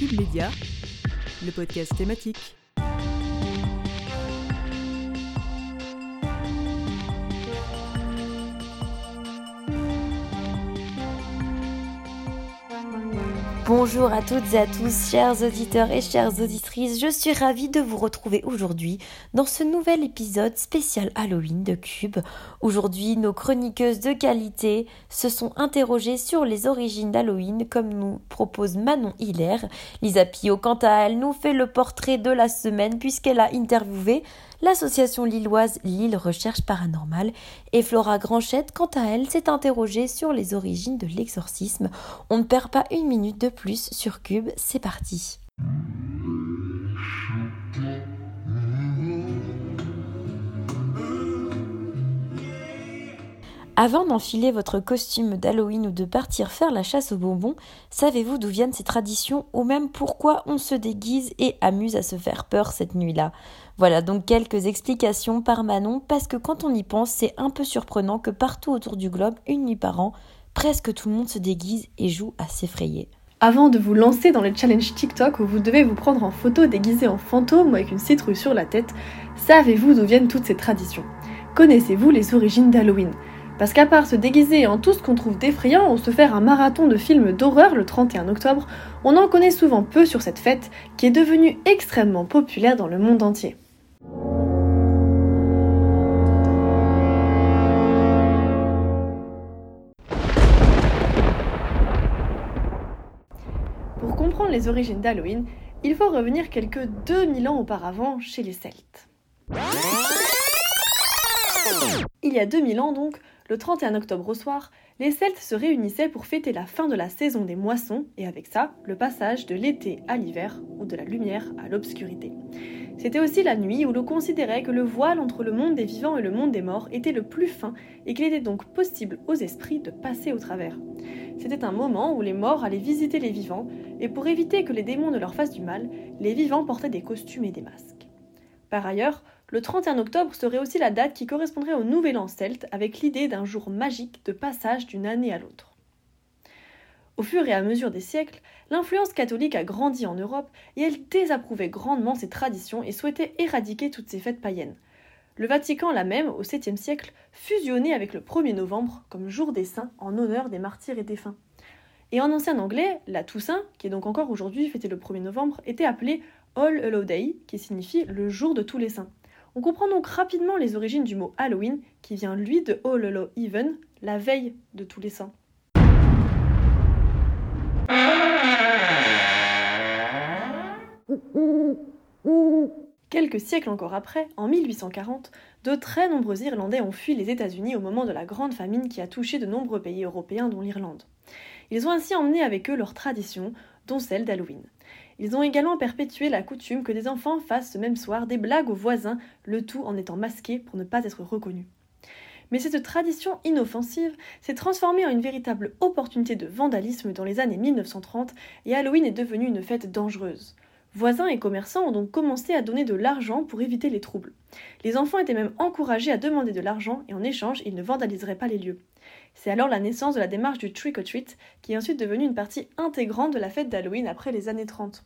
Le podcast thématique. Bonjour à toutes et à tous, chers auditeurs et chères auditrices, je suis ravie de vous retrouver aujourd'hui dans ce nouvel épisode spécial Halloween de Cube. Aujourd'hui, nos chroniqueuses de qualité se sont interrogées sur les origines d'Halloween comme nous propose Manon Hilaire. Lisa Pio, quant à elle, nous fait le portrait de la semaine puisqu'elle a interviewé l'association lilloise Lille Recherche Paranormale et Flora Granchette, quant à elle, s'est interrogée sur les origines de l'exorcisme. On ne perd pas une minute de plus sur Cube, c'est parti. Avant d'enfiler votre costume d'Halloween ou de partir faire la chasse aux bonbons, savez-vous d'où viennent ces traditions ou même pourquoi on se déguise et amuse à se faire peur cette nuit-là? Voilà donc quelques explications par Manon parce que quand on y pense, c'est un peu surprenant que partout autour du globe, une nuit par an, presque tout le monde se déguise et joue à s'effrayer. Avant de vous lancer dans le challenge TikTok où vous devez vous prendre en photo déguisé en fantôme ou avec une citrouille sur la tête, savez-vous d'où viennent toutes ces traditions? Connaissez-vous les origines d'Halloween? Parce qu'à part se déguiser en tout ce qu'on trouve d'effrayant ou se faire un marathon de films d'horreur le 31 octobre, on en connaît souvent peu sur cette fête qui est devenue extrêmement populaire dans le monde entier. Pour comprendre les origines d'Halloween, il faut revenir quelques 2000 ans auparavant chez les Celtes. Il y a 2000 ans donc, le 31 octobre au soir, les Celtes se réunissaient pour fêter la fin de la saison des moissons et avec ça, le passage de l'été à l'hiver ou de la lumière à l'obscurité. C'était aussi la nuit où l'on considérait que le voile entre le monde des vivants et le monde des morts était le plus fin et qu'il était donc possible aux esprits de passer au travers. C'était un moment où les morts allaient visiter les vivants et pour éviter que les démons ne leur fassent du mal, les vivants portaient des costumes et des masques. Par ailleurs, le 31 octobre serait aussi la date qui correspondrait au Nouvel An celte, avec l'idée d'un jour magique de passage d'une année à l'autre. Au fur et à mesure des siècles, l'influence catholique a grandi en Europe et elle désapprouvait grandement ces traditions et souhaitait éradiquer toutes ces fêtes païennes. Le Vatican l'a même, au 7e siècle, fusionné avec le 1er novembre comme jour des saints en honneur des martyrs et défunts. Et en ancien anglais, la Toussaint, qui est donc encore aujourd'hui fêtée le 1er novembre, était appelée All Hallow Day, qui signifie le jour de tous les saints. On comprend donc rapidement les origines du mot Halloween, qui vient lui de All Hallow Even, la veille de tous les saints. Quelques siècles encore après, en 1840, de très nombreux Irlandais ont fui les États-Unis au moment de la grande famine qui a touché de nombreux pays européens, dont l'Irlande. Ils ont ainsi emmené avec eux leurs traditions, dont celle d'Halloween. Ils ont également perpétué la coutume que des enfants fassent ce même soir des blagues aux voisins, le tout en étant masqués pour ne pas être reconnus. Mais cette tradition inoffensive s'est transformée en une véritable opportunité de vandalisme dans les années 1930 et Halloween est devenue une fête dangereuse. Voisins et commerçants ont donc commencé à donner de l'argent pour éviter les troubles. Les enfants étaient même encouragés à demander de l'argent et en échange, ils ne vandaliseraient pas les lieux. C'est alors la naissance de la démarche du trick or treat, qui est ensuite devenue une partie intégrante de la fête d'Halloween après les années 30.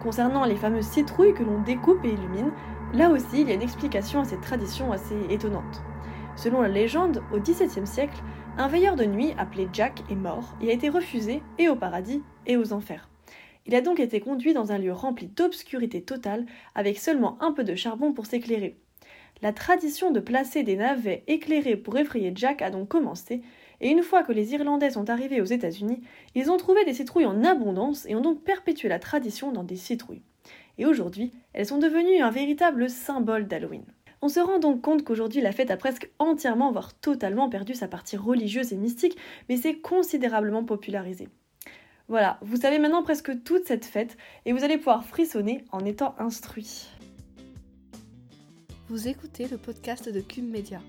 Concernant les fameuses citrouilles que l'on découpe et illumine, là aussi il y a une explication à cette tradition assez étonnante. Selon la légende, au XVIIe siècle, un veilleur de nuit appelé Jack est mort et a été refusé et au paradis et aux enfers. Il a donc été conduit dans un lieu rempli d'obscurité totale, avec seulement un peu de charbon pour s'éclairer. La tradition de placer des navets éclairés pour effrayer Jack a donc commencé, et une fois que les Irlandais sont arrivés aux États-Unis, ils ont trouvé des citrouilles en abondance et ont donc perpétué la tradition dans des citrouilles. Et aujourd'hui, elles sont devenues un véritable symbole d'Halloween. On se rend donc compte qu'aujourd'hui la fête a presque entièrement, voire totalement perdu sa partie religieuse et mystique, mais s'est considérablement popularisée. Voilà, vous savez maintenant presque toute cette fête et vous allez pouvoir frissonner en étant instruit. Vous écoutez le podcast de Cube Media.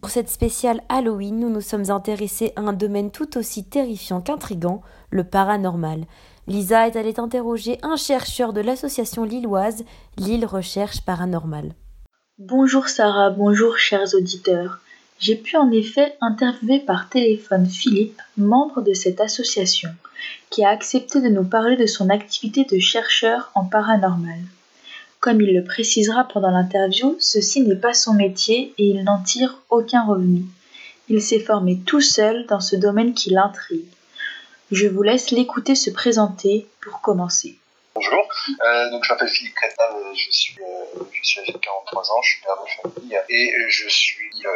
Pour cette spéciale Halloween, nous nous sommes intéressés à un domaine tout aussi terrifiant qu'intrigant, le paranormal. Lisa est allée interroger un chercheur de l'association lilloise Lille Recherche Paranormale. Bonjour Sarah, bonjour chers auditeurs. J'ai pu en effet interviewer par téléphone Philippe, membre de cette association, qui a accepté de nous parler de son activité de chercheur en paranormal. Comme il le précisera pendant l'interview, ceci n'est pas son métier et il n'en tire aucun revenu. Il s'est formé tout seul dans ce domaine qui l'intrigue. Je vous laisse l'écouter se présenter pour commencer. Bonjour, euh, donc je m'appelle Philippe Crétal, je suis, euh, je suis âgé de 43 ans, je suis père de famille et je suis euh,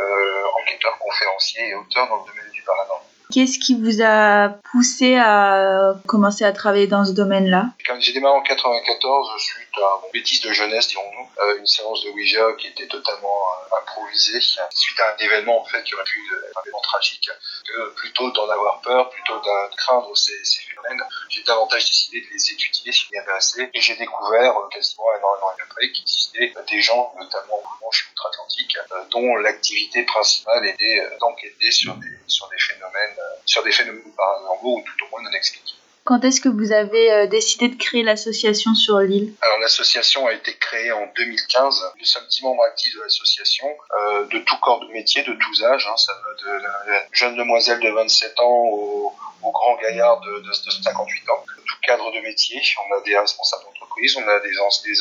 enquêteur, conférencier et auteur dans le domaine du paranormal. Qu'est-ce qui vous a poussé à commencer à travailler dans ce domaine-là? Quand j'ai démarré en 94, suite à une bêtise de jeunesse, dirons-nous, euh, une séance de Ouija qui était totalement euh, improvisée, suite à un événement en fait qui aurait pu être un événement tragique, que plutôt d'en avoir peur, plutôt de craindre ces, phénomènes, j'ai davantage décidé de les étudier, s'y intéresser, et j'ai découvert euh, quasiment un an, après qu'il existait des gens, notamment au manche outre-Atlantique, dont l'activité principale était d'enquêter sur des, sur des phénomènes sur des phénomènes paranormaux ou tout au moins non expliqués. Quand est-ce que vous avez euh, décidé de créer l'association sur l'île? Alors l'association a été créée en 2015. Nous sommes 10 membres actifs de l'association, euh, de tout corps de métier, de tous âges. Hein. Ça va de la jeune demoiselle de 27 ans au, grand gaillard de, de, de, 58 ans. Cadre de métier. On a des responsables d'entreprise, on a des,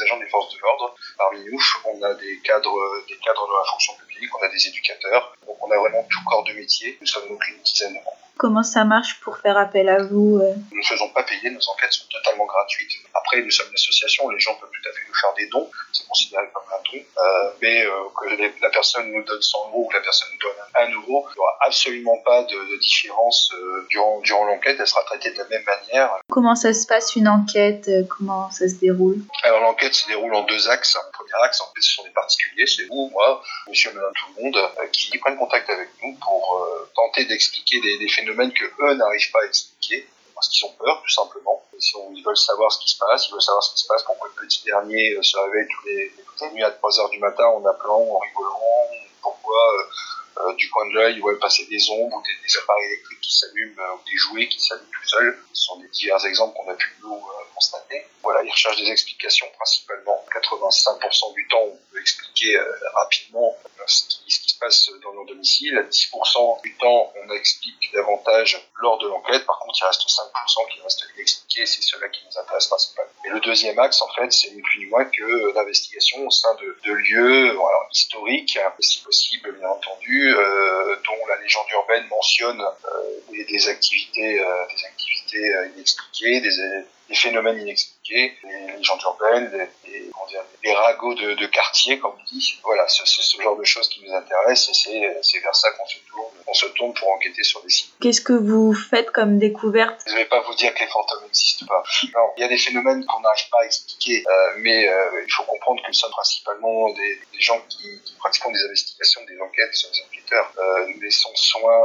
agents des forces de l'ordre parmi nous, on a des cadres, des cadres de la fonction publique, on a des éducateurs. Donc on a vraiment tout corps de métier. Nous sommes donc une dizaine. Comment ça marche pour faire appel à vous euh? Nous ne faisons pas payer, nos enquêtes sont totalement gratuites. Après, nous sommes une association, les gens peuvent tout à fait nous faire des dons, c'est considéré comme un don, euh, mais euh, que la personne nous donne 100 euros ou que la personne nous donne 1 euro, il n'y aura absolument pas de, de différence euh, durant, durant l'enquête, elle sera traitée de la même manière. Comment ça se passe une enquête Comment ça se déroule? Alors l'enquête se déroule en deux axes. Le premier axe, en fait, ce sont des particuliers, c'est vous, moi, monsieur, madame, tout le monde, qui prennent contact avec nous pour tenter d'expliquer des, des phénomènes que eux n'arrivent pas à expliquer parce qu'ils ont peur, tout simplement. Si on, ils veulent savoir ce qui se passe, ils veulent savoir ce qui se passe, pourquoi le petit dernier euh, se réveille tous les, toutes les nuits à 3 heures du matin en appelant, en rigolant, pourquoi euh, euh, du coin de l'œil, ils voient passer des ombres ou des, appareils électriques qui s'allument ou des jouets qui s'allument tout seuls. Ce sont des divers exemples qu'on a pu nous constater. Voilà, ils recherchent des explications principalement. 85% du temps, on peut expliquer rapidement ce qui, se passe dans leur domicile. 10% du temps, on explique davantage lors de l'enquête. Par contre, il reste 5% qui reste inexpliqué. C'est cela qui nous intéresse principalement. Et le deuxième axe, en fait, c'est ni plus ni moins que l'investigation au sein de, lieux historiques, si possible, bien entendu, euh, dont la légende urbaine mentionne euh, des, activités, euh, inexpliquées, des phénomènes inexpliqués, les légendes urbaines, les, les, dire, les ragots de, de, quartier, comme on dit. Voilà, c'est ce genre de choses qui nous intéressent et c'est vers ça qu'on se tourne, on se tourne pour enquêter sur des sites. Qu'est-ce que vous faites comme découverte? Je ne vais pas vous dire que les fantômes n'existent pas. Non, il y a des phénomènes qu'on n'arrive pas à expliquer, euh, mais euh, il faut comprendre que nous sommes principalement des, des gens qui, qui, pratiquent des investigations, des enquêtes, sur des enquêteurs. Euh, nous laissons soin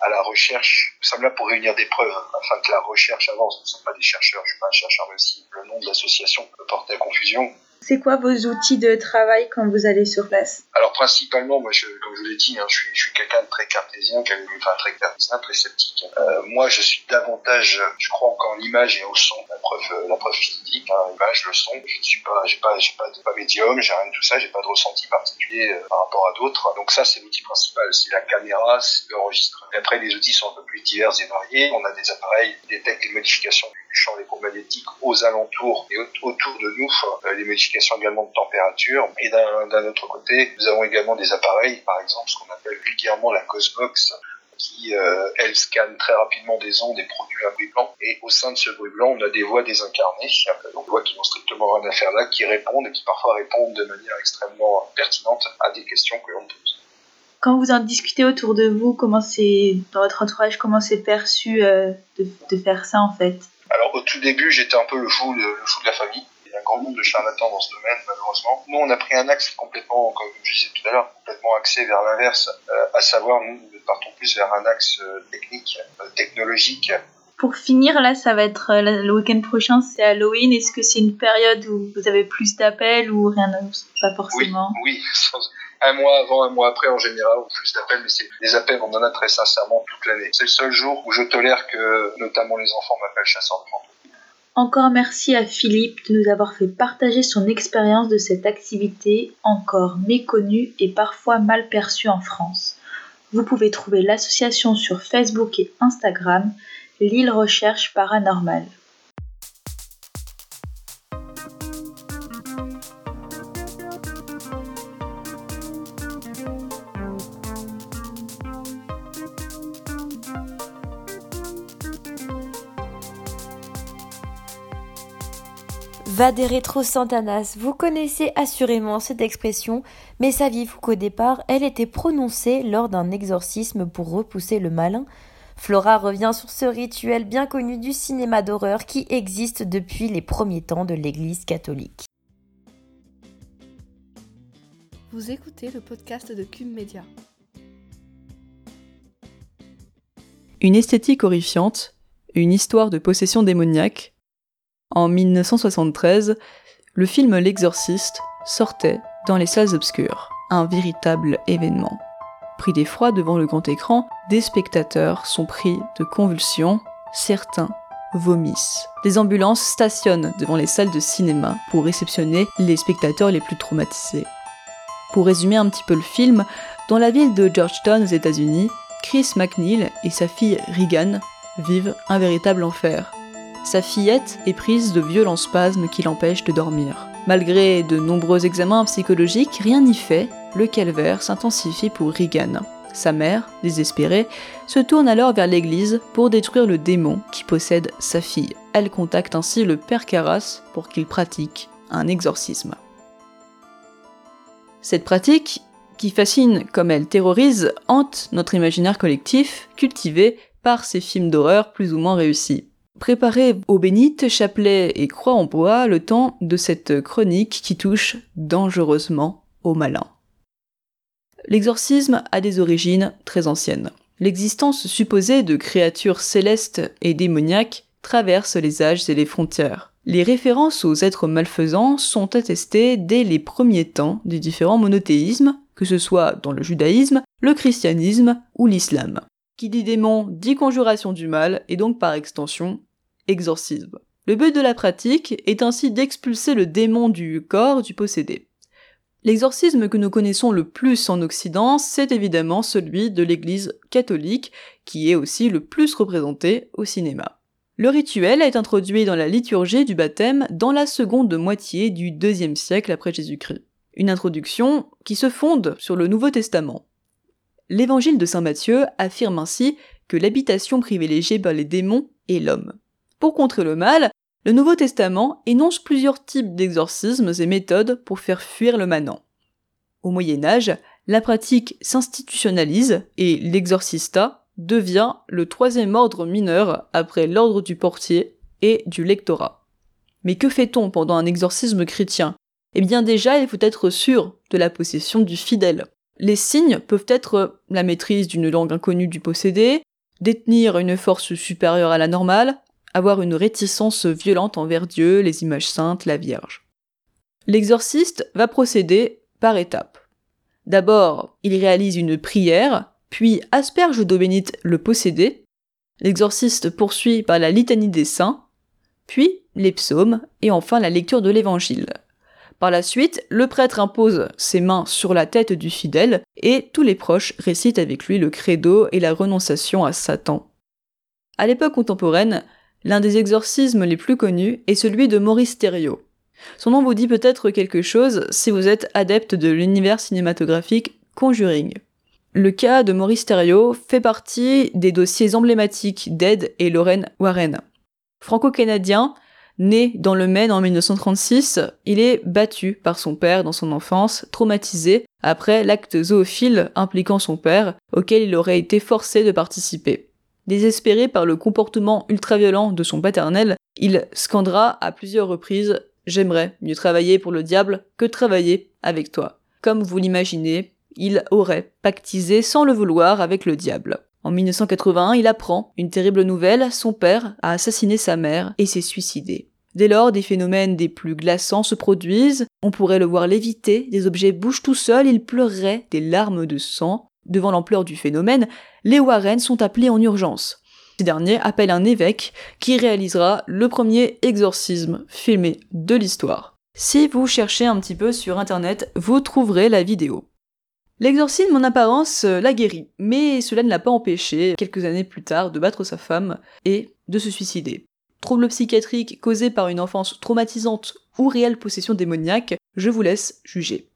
à la recherche. Nous sommes là pour réunir des preuves afin que la recherche avance. Nous ne sommes pas des chercheurs, je ne suis pas un chercheur, même si le nom de l'association peut porter à confusion. C'est quoi vos outils de travail quand vous allez sur place? Alors principalement, moi, je, comme je vous l'ai dit, hein, je suis, je suis quelqu'un de très cartésien, enfin très cartésien, très sceptique. Euh, moi, je suis davantage, je crois encore en l'image et au son, la preuve, la preuve physique, hein, l'image, le son. Je ne suis pas, j'ai pas, j'ai pas, pas médium, j'ai rien de tout ça, j'ai pas de ressenti particulier euh, par rapport à d'autres. Donc ça, c'est l'outil principal, c'est la caméra, c'est l'enregistrement. Après, les outils sont un peu plus divers et variés. On a des appareils qui détectent les modifications du champ électromagnétique aux alentours et autour de nous, euh, les modifications également de température. Et d'un autre côté, nous avons également des appareils, par exemple ce qu'on appelle vulgairement la Cosmox, qui, euh, elle, scanne très rapidement des ondes et produit un bruit blanc. Et au sein de ce bruit blanc, on a des voix désincarnées, donc voix qui n'ont strictement rien à faire là, qui répondent et qui parfois répondent de manière extrêmement pertinente à des questions que l'on pose. Quand vous en discutez autour de vous, comment c'est, dans votre entourage, comment c'est perçu euh, de, faire ça en fait? Alors au tout début, j'étais un peu le fou, le, le fou de la famille un grand nombre de charlatans dans ce domaine, malheureusement. Nous, on a pris un axe complètement, comme je disais tout à l'heure, complètement axé vers l'inverse, euh, à savoir, nous, nous partons plus vers un axe euh, technique, euh, technologique. Pour finir, là, ça va être le week-end prochain, c'est Halloween. Est-ce que c'est une période où vous avez plus d'appels ou rien, pas forcément Oui, oui. Un mois avant, un mois après en général, ou plus d'appels, mais c'est des appels, on en a très sincèrement toute l'année. C'est le seul jour où je tolère que notamment les enfants m'appellent chasseur de fantômes. Encore merci à Philippe de nous avoir fait partager son expérience de cette activité encore méconnue et parfois mal perçue en France. Vous pouvez trouver l'association sur Facebook et Instagram, Lille Recherche Paranormale. Va des rétro Santanas, vous connaissez assurément cette expression, mais saviez-vous qu'au départ, elle était prononcée lors d'un exorcisme pour repousser le malin Flora revient sur ce rituel bien connu du cinéma d'horreur qui existe depuis les premiers temps de l'Église catholique. Vous écoutez le podcast de Cube Media. Une esthétique horrifiante, une histoire de possession démoniaque, en 1973, le film L'Exorciste sortait dans les salles obscures, un véritable événement. Pris d'effroi devant le grand écran, des spectateurs sont pris de convulsions, certains vomissent. Des ambulances stationnent devant les salles de cinéma pour réceptionner les spectateurs les plus traumatisés. Pour résumer un petit peu le film, dans la ville de Georgetown aux États-Unis, Chris McNeil et sa fille Regan vivent un véritable enfer. Sa fillette est prise de violents spasmes qui l'empêchent de dormir. Malgré de nombreux examens psychologiques, rien n'y fait, le calvaire s'intensifie pour Regan. Sa mère, désespérée, se tourne alors vers l'église pour détruire le démon qui possède sa fille. Elle contacte ainsi le père Carras pour qu'il pratique un exorcisme. Cette pratique, qui fascine comme elle terrorise, hante notre imaginaire collectif, cultivé par ces films d'horreur plus ou moins réussis. Préparez aux bénites, chapelets et croix en bois le temps de cette chronique qui touche dangereusement au malin. L'exorcisme a des origines très anciennes. L'existence supposée de créatures célestes et démoniaques traverse les âges et les frontières. Les références aux êtres malfaisants sont attestées dès les premiers temps des différents monothéismes, que ce soit dans le judaïsme, le christianisme ou l'islam. Qui dit démon dit conjuration du mal et donc par extension Le but de la pratique est ainsi d'expulser le démon du corps du possédé. L'exorcisme que nous connaissons le plus en Occident, c'est évidemment celui de l'Église catholique, qui est aussi le plus représenté au cinéma. Le rituel est introduit dans la liturgie du baptême dans la seconde moitié du deuxième siècle après Jésus-Christ. Une introduction qui se fonde sur le Nouveau Testament. L'évangile de Saint Matthieu affirme ainsi que l'habitation privilégiée par les démons est l'homme. Pour contrer le mal, le Nouveau Testament énonce plusieurs types d'exorcismes et méthodes pour faire fuir le manant. Au Moyen Âge, la pratique s'institutionnalise et l'exorcista devient le troisième ordre mineur après l'ordre du portier et du lectorat. Mais que fait-on pendant un exorcisme chrétien? Eh bien déjà, il faut être sûr de la possession du fidèle. Les signes peuvent être la maîtrise d'une langue inconnue du possédé, détenir une force supérieure à la normale, avoir une réticence violente envers Dieu, les images saintes, la Vierge. L'exorciste va procéder par étapes. D'abord, il réalise une prière, puis asperge d'eau bénite le possédé. L'exorciste poursuit par la litanie des saints, puis les psaumes, et enfin la lecture de l'évangile. Par la suite, le prêtre impose ses mains sur la tête du fidèle, et tous les proches récitent avec lui le credo et la renonciation à Satan. À l'époque contemporaine, L'un des exorcismes les plus connus est celui de Maurice Thériault. Son nom vous dit peut-être quelque chose si vous êtes adepte de l'univers cinématographique Conjuring. Le cas de Maurice Thériault fait partie des dossiers emblématiques d'Ed et Lorraine Warren. Franco-canadien, né dans le Maine en 1936, il est battu par son père dans son enfance, traumatisé après l'acte zoophile impliquant son père, auquel il aurait été forcé de participer. Désespéré par le comportement ultra-violent de son paternel, il scandera à plusieurs reprises J'aimerais mieux travailler pour le diable que travailler avec toi. Comme vous l'imaginez, il aurait pactisé sans le vouloir avec le diable. En 1981, il apprend une terrible nouvelle, son père a assassiné sa mère et s'est suicidé. Dès lors, des phénomènes des plus glaçants se produisent, on pourrait le voir léviter, des objets bougent tout seuls, il pleurerait des larmes de sang, Devant l'ampleur du phénomène, les Warren sont appelés en urgence. Ce dernier appelle un évêque qui réalisera le premier exorcisme filmé de l'histoire. Si vous cherchez un petit peu sur internet, vous trouverez la vidéo. L'exorcisme en apparence euh, l'a guéri, mais cela ne l'a pas empêché, quelques années plus tard, de battre sa femme et de se suicider. Troubles psychiatriques causés par une enfance traumatisante ou réelle possession démoniaque, je vous laisse juger.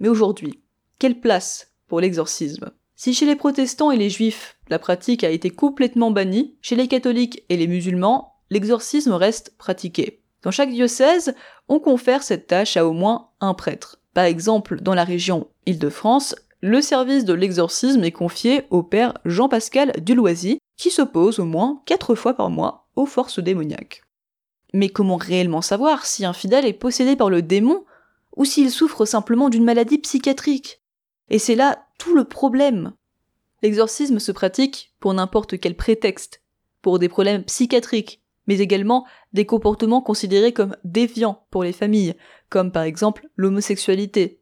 Mais aujourd'hui, quelle place pour l'exorcisme Si chez les protestants et les juifs, la pratique a été complètement bannie, chez les catholiques et les musulmans, l'exorcisme reste pratiqué. Dans chaque diocèse, on confère cette tâche à au moins un prêtre. Par exemple, dans la région Île-de-France, le service de l'exorcisme est confié au père Jean-Pascal Duloisy, qui s'oppose au moins quatre fois par mois aux forces démoniaques. Mais comment réellement savoir si un fidèle est possédé par le démon ou s'il souffre simplement d'une maladie psychiatrique? Et c'est là tout le problème. L'exorcisme se pratique pour n'importe quel prétexte, pour des problèmes psychiatriques, mais également des comportements considérés comme déviants pour les familles, comme par exemple l'homosexualité.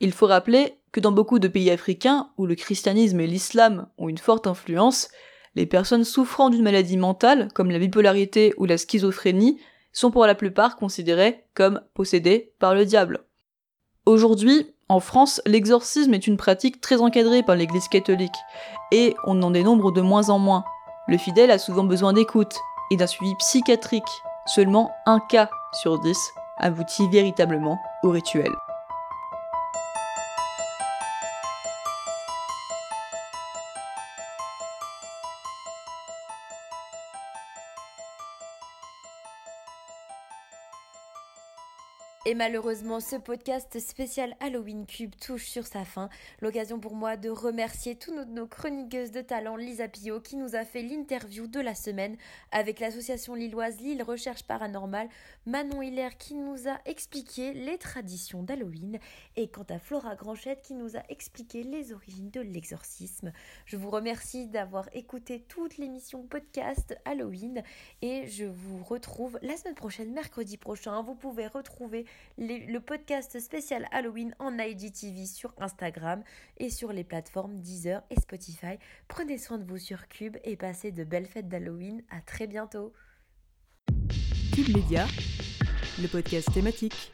Il faut rappeler que dans beaucoup de pays africains où le christianisme et l'islam ont une forte influence, les personnes souffrant d'une maladie mentale, comme la bipolarité ou la schizophrénie, sont pour la plupart considérées comme possédées par le diable. Aujourd'hui, en France, l'exorcisme est une pratique très encadrée par l'Église catholique, et on en dénombre de moins en moins. Le fidèle a souvent besoin d'écoute, et d'un suivi psychiatrique. Seulement un cas sur dix aboutit véritablement au rituel. Et malheureusement, ce podcast spécial Halloween Cube touche sur sa fin. L'occasion pour moi de remercier toutes nos, chroniqueuses de talent, Lisa Pio, qui nous a fait l'interview de la semaine avec l'association lilloise Lille Recherche Paranormale, Manon Hiller qui nous a expliqué les traditions d'Halloween, et quant à Flora Granchette qui nous a expliqué les origines de l'exorcisme. Je vous remercie d'avoir écouté toute l'émission podcast Halloween, et je vous retrouve la semaine prochaine, mercredi prochain. Vous pouvez retrouver le podcast spécial Halloween en IGTV sur Instagram et sur les plateformes Deezer et Spotify. Prenez soin de vous sur Cube et passez de belles fêtes d'Halloween. À très bientôt. Cube Média, le podcast thématique.